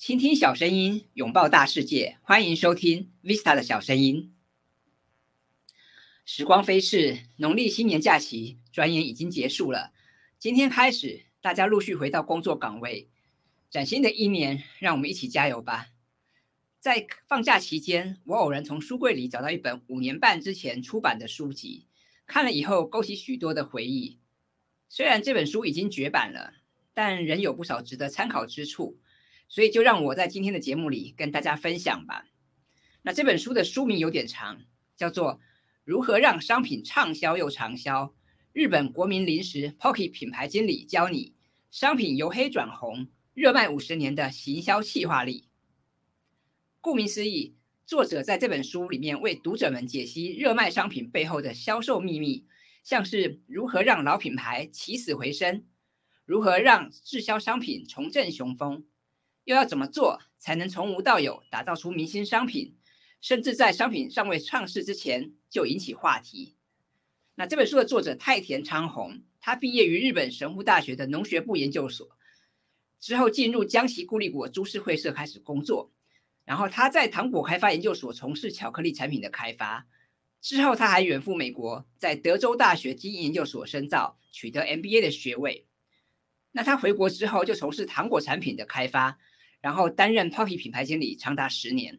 倾听小声音，拥抱大世界。欢迎收听 Vista 的小声音。时光飞逝，农历新年假期转眼已经结束了。今天开始，大家陆续回到工作岗位。崭新的一年，让我们一起加油吧！在放假期间，我偶然从书柜里找到一本五年半之前出版的书籍，看了以后勾起许多的回忆。虽然这本书已经绝版了，但仍有不少值得参考之处。所以就让我在今天的节目里跟大家分享吧。那这本书的书名有点长，叫做《如何让商品畅销又长销》，日本国民零食 Pocky 品牌经理教你商品由黑转红，热卖五十年的行销企划力。顾名思义，作者在这本书里面为读者们解析热卖商品背后的销售秘密，像是如何让老品牌起死回生，如何让滞销商品重振雄风。又要怎么做才能从无到有打造出明星商品，甚至在商品尚未上市之前就引起话题？那这本书的作者太田昌宏，他毕业于日本神户大学的农学部研究所，之后进入江西固力果株式会社开始工作，然后他在糖果开发研究所从事巧克力产品的开发，之后他还远赴美国，在德州大学经营研究所深造，取得 MBA 的学位。那他回国之后就从事糖果产品的开发。然后担任 Pocky 品牌经理长达十年，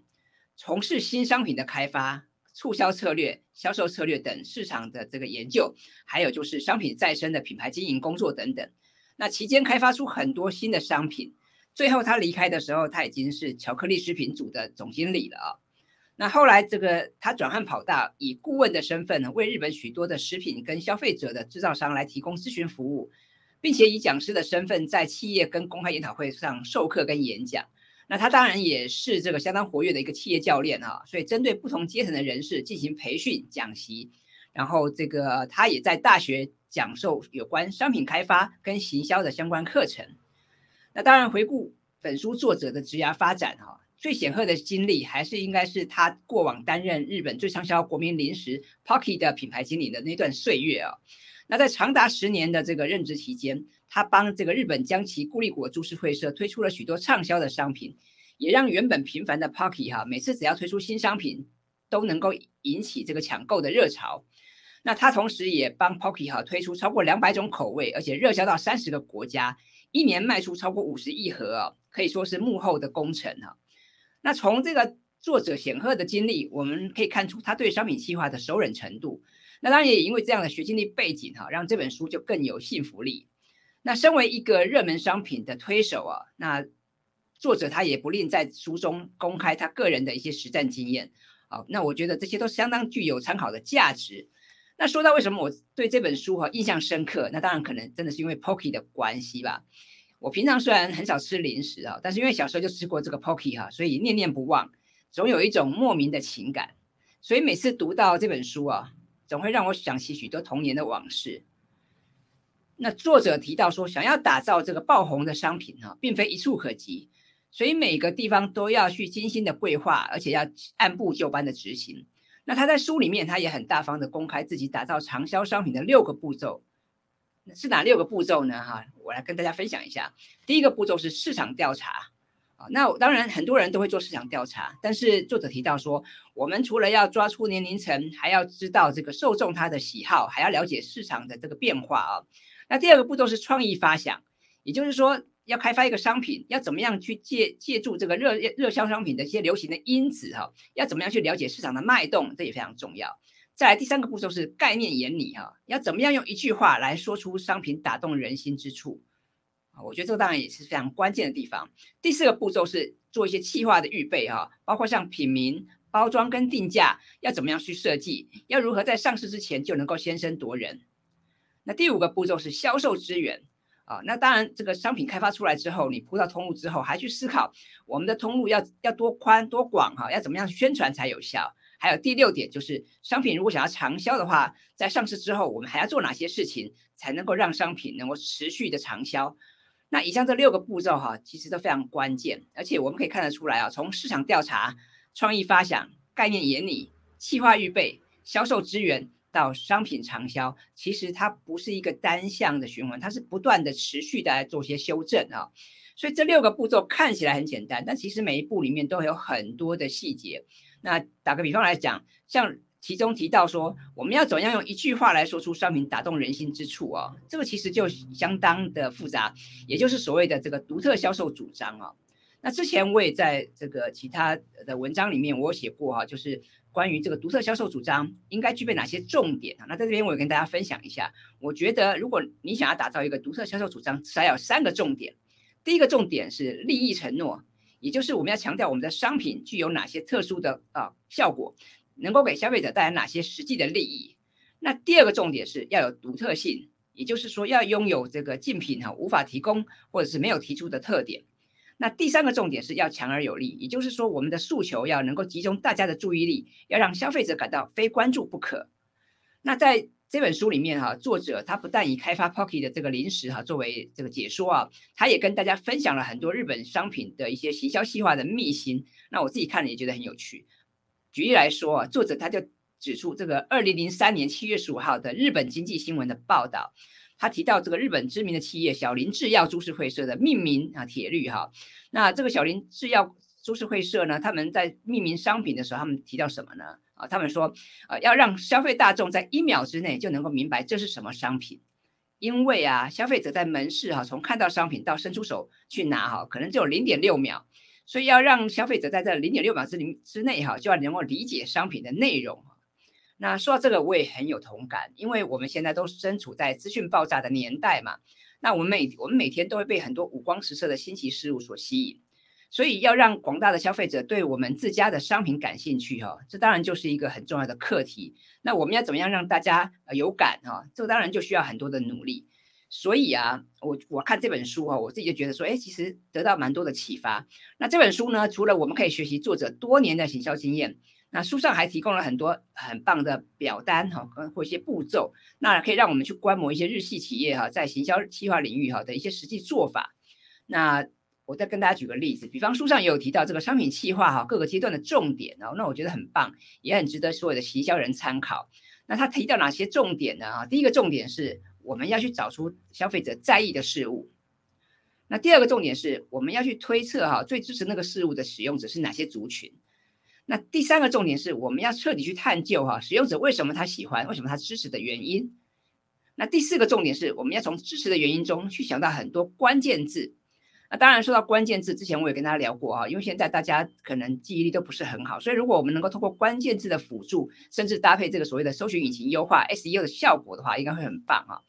从事新商品的开发、促销策略、销售策略等市场的这个研究，还有就是商品再生的品牌经营工作等等。那期间开发出很多新的商品。最后他离开的时候，他已经是巧克力食品组的总经理了啊。那后来这个他转换跑道，以顾问的身份呢，为日本许多的食品跟消费者的制造商来提供咨询服务。并且以讲师的身份在企业跟公开研讨会上授课跟演讲，那他当然也是这个相当活跃的一个企业教练啊，所以针对不同阶层的人士进行培训讲习，然后这个他也在大学讲授有关商品开发跟行销的相关课程。那当然回顾本书作者的职涯发展哈，最显赫的经历还是应该是他过往担任日本最畅销国民零食 Pocky 的品牌经理的那段岁月啊。那在长达十年的这个任职期间，他帮这个日本将其固力果株式会社推出了许多畅销的商品，也让原本平凡的 Pocky 哈，每次只要推出新商品，都能够引起这个抢购的热潮。那他同时也帮 Pocky 哈推出超过两百种口味，而且热销到三十个国家，一年卖出超过五十亿盒啊，可以说是幕后的功臣哈。那从这个作者显赫的经历，我们可以看出他对商品计划的熟稔程度。那当然也因为这样的学经历背景哈，让这本书就更有信服力。那身为一个热门商品的推手啊，那作者他也不吝在书中公开他个人的一些实战经验啊。那我觉得这些都相当具有参考的价值。那说到为什么我对这本书哈印象深刻，那当然可能真的是因为 Pocky 的关系吧。我平常虽然很少吃零食啊，但是因为小时候就吃过这个 Pocky 哈，所以念念不忘，总有一种莫名的情感。所以每次读到这本书啊。总会让我想起许多童年的往事。那作者提到说，想要打造这个爆红的商品哈，并非一触可及，所以每个地方都要去精心的规划，而且要按部就班的执行。那他在书里面，他也很大方的公开自己打造长销商品的六个步骤。是哪六个步骤呢？哈，我来跟大家分享一下。第一个步骤是市场调查。那当然，很多人都会做市场调查，但是作者提到说，我们除了要抓出年龄层，还要知道这个受众他的喜好，还要了解市场的这个变化啊。那第二个步骤是创意发想，也就是说，要开发一个商品，要怎么样去借借助这个热热销商品的一些流行的因子哈，要怎么样去了解市场的脉动，这也非常重要。再来第三个步骤是概念原理哈，要怎么样用一句话来说出商品打动人心之处。我觉得这个当然也是非常关键的地方。第四个步骤是做一些气化的预备哈，包括像品名、包装跟定价要怎么样去设计，要如何在上市之前就能够先声夺人。那第五个步骤是销售资源啊，那当然这个商品开发出来之后，你铺到通路之后，还去思考我们的通路要要多宽多广哈，要怎么样宣传才有效。还有第六点就是商品如果想要长销的话，在上市之后，我们还要做哪些事情才能够让商品能够持续的长销？那以上这六个步骤哈，其实都非常关键，而且我们可以看得出来啊，从市场调查、创意发想、概念研拟、企划预备、销售资源到商品长销，其实它不是一个单向的循环，它是不断的持续的来做些修正啊。所以这六个步骤看起来很简单，但其实每一步里面都有很多的细节。那打个比方来讲，像其中提到说，我们要怎样用一句话来说出商品打动人心之处啊？这个其实就相当的复杂，也就是所谓的这个独特销售主张啊。那之前我也在这个其他的文章里面我有写过哈，就是关于这个独特销售主张应该具备哪些重点啊？那在这边我也跟大家分享一下。我觉得如果你想要打造一个独特销售主张，至少有三个重点。第一个重点是利益承诺，也就是我们要强调我们的商品具有哪些特殊的啊效果。能够给消费者带来哪些实际的利益？那第二个重点是要有独特性，也就是说要拥有这个竞品哈无法提供或者是没有提出的特点。那第三个重点是要强而有力，也就是说我们的诉求要能够集中大家的注意力，要让消费者感到非关注不可。那在这本书里面哈，作者他不但以开发 Pocky 的这个零食哈作为这个解说啊，他也跟大家分享了很多日本商品的一些行销细化的秘辛。那我自己看了也觉得很有趣。举例来说啊，作者他就指出这个二零零三年七月十五号的日本经济新闻的报道，他提到这个日本知名的企业小林制药株式会社的命名啊铁律哈，那这个小林制药株式会社呢，他们在命名商品的时候，他们提到什么呢？啊，他们说啊，要让消费大众在一秒之内就能够明白这是什么商品，因为啊，消费者在门市哈，从看到商品到伸出手去拿哈，可能只有零点六秒。所以要让消费者在这零点六秒之零之内哈，就要能够理解商品的内容。那说到这个，我也很有同感，因为我们现在都身处在资讯爆炸的年代嘛。那我们每我们每天都会被很多五光十色的新奇事物所吸引，所以要让广大的消费者对我们自家的商品感兴趣哈，这当然就是一个很重要的课题。那我们要怎么样让大家有感哈？这当然就需要很多的努力。所以啊，我我看这本书哈，我自己就觉得说，哎，其实得到蛮多的启发。那这本书呢，除了我们可以学习作者多年的行销经验，那书上还提供了很多很棒的表单哈，或一些步骤，那可以让我们去观摩一些日系企业哈，在行销企划领域哈的一些实际做法。那我再跟大家举个例子，比方书上也有提到这个商品企划哈各个阶段的重点哦，那我觉得很棒，也很值得所有的行销人参考。那他提到哪些重点呢？啊，第一个重点是。我们要去找出消费者在意的事物。那第二个重点是，我们要去推测哈，最支持那个事物的使用者是哪些族群。那第三个重点是，我们要彻底去探究哈，使用者为什么他喜欢，为什么他支持的原因。那第四个重点是，我们要从支持的原因中去想到很多关键字。那当然说到关键字之前，我也跟大家聊过哈，因为现在大家可能记忆力都不是很好，所以如果我们能够通过关键字的辅助，甚至搭配这个所谓的搜寻引擎优化 SEO 的效果的话，应该会很棒啊。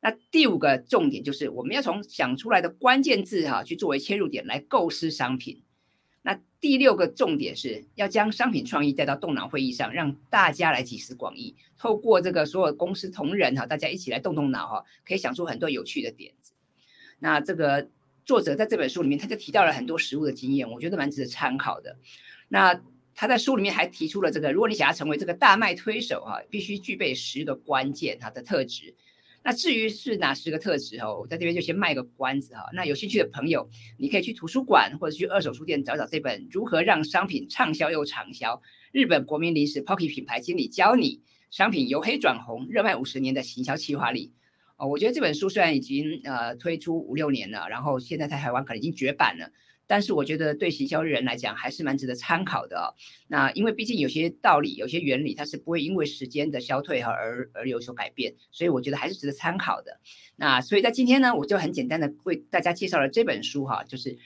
那第五个重点就是我们要从想出来的关键字哈去作为切入点来构思商品。那第六个重点是要将商品创意带到动脑会议上，让大家来集思广益，透过这个所有公司同仁哈，大家一起来动动脑哈，可以想出很多有趣的点子。那这个。作者在这本书里面，他就提到了很多实物的经验，我觉得蛮值得参考的。那他在书里面还提出了这个，如果你想要成为这个大卖推手哈，必须具备十个关键它的特质。那至于是哪十个特质哦，我在这边就先卖个关子哈。那有兴趣的朋友，你可以去图书馆或者去二手书店找找这本《如何让商品畅销又长销》，日本国民零食 Pocky 品牌经理教你商品由黑转红，热卖五十年的行销企划力。哦，我觉得这本书虽然已经呃推出五六年了，然后现在在台湾可能已经绝版了，但是我觉得对行销人来讲还是蛮值得参考的哦。那因为毕竟有些道理、有些原理，它是不会因为时间的消退和而而有所改变，所以我觉得还是值得参考的。那所以在今天呢，我就很简单的为大家介绍了这本书哈，就是。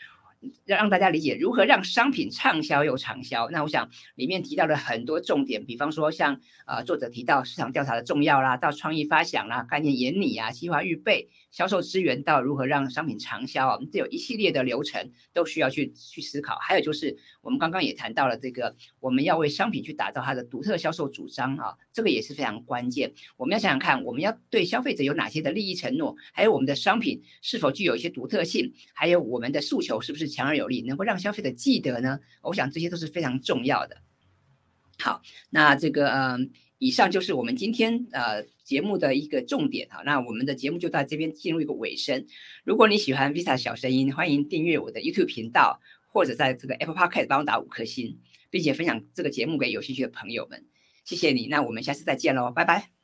让让大家理解如何让商品畅销又长销。那我想里面提到了很多重点，比方说像呃作者提到市场调查的重要啦，到创意发想啦、概念演拟啊、计划预备、销售资源到如何让商品长销啊，这有一系列的流程都需要去去思考。还有就是我们刚刚也谈到了这个，我们要为商品去打造它的独特销售主张啊，这个也是非常关键。我们要想想看，我们要对消费者有哪些的利益承诺，还有我们的商品是否具有一些独特性，还有我们的诉求是不是？强而有力，能够让消费者记得呢？我想这些都是非常重要的。好，那这个呃，以上就是我们今天呃节目的一个重点哈。那我们的节目就到这边进入一个尾声。如果你喜欢 Visa 小声音，欢迎订阅我的 YouTube 频道，或者在这个 Apple Podcast 帮我打五颗星，并且分享这个节目给有兴趣的朋友们。谢谢你，那我们下次再见喽，拜拜。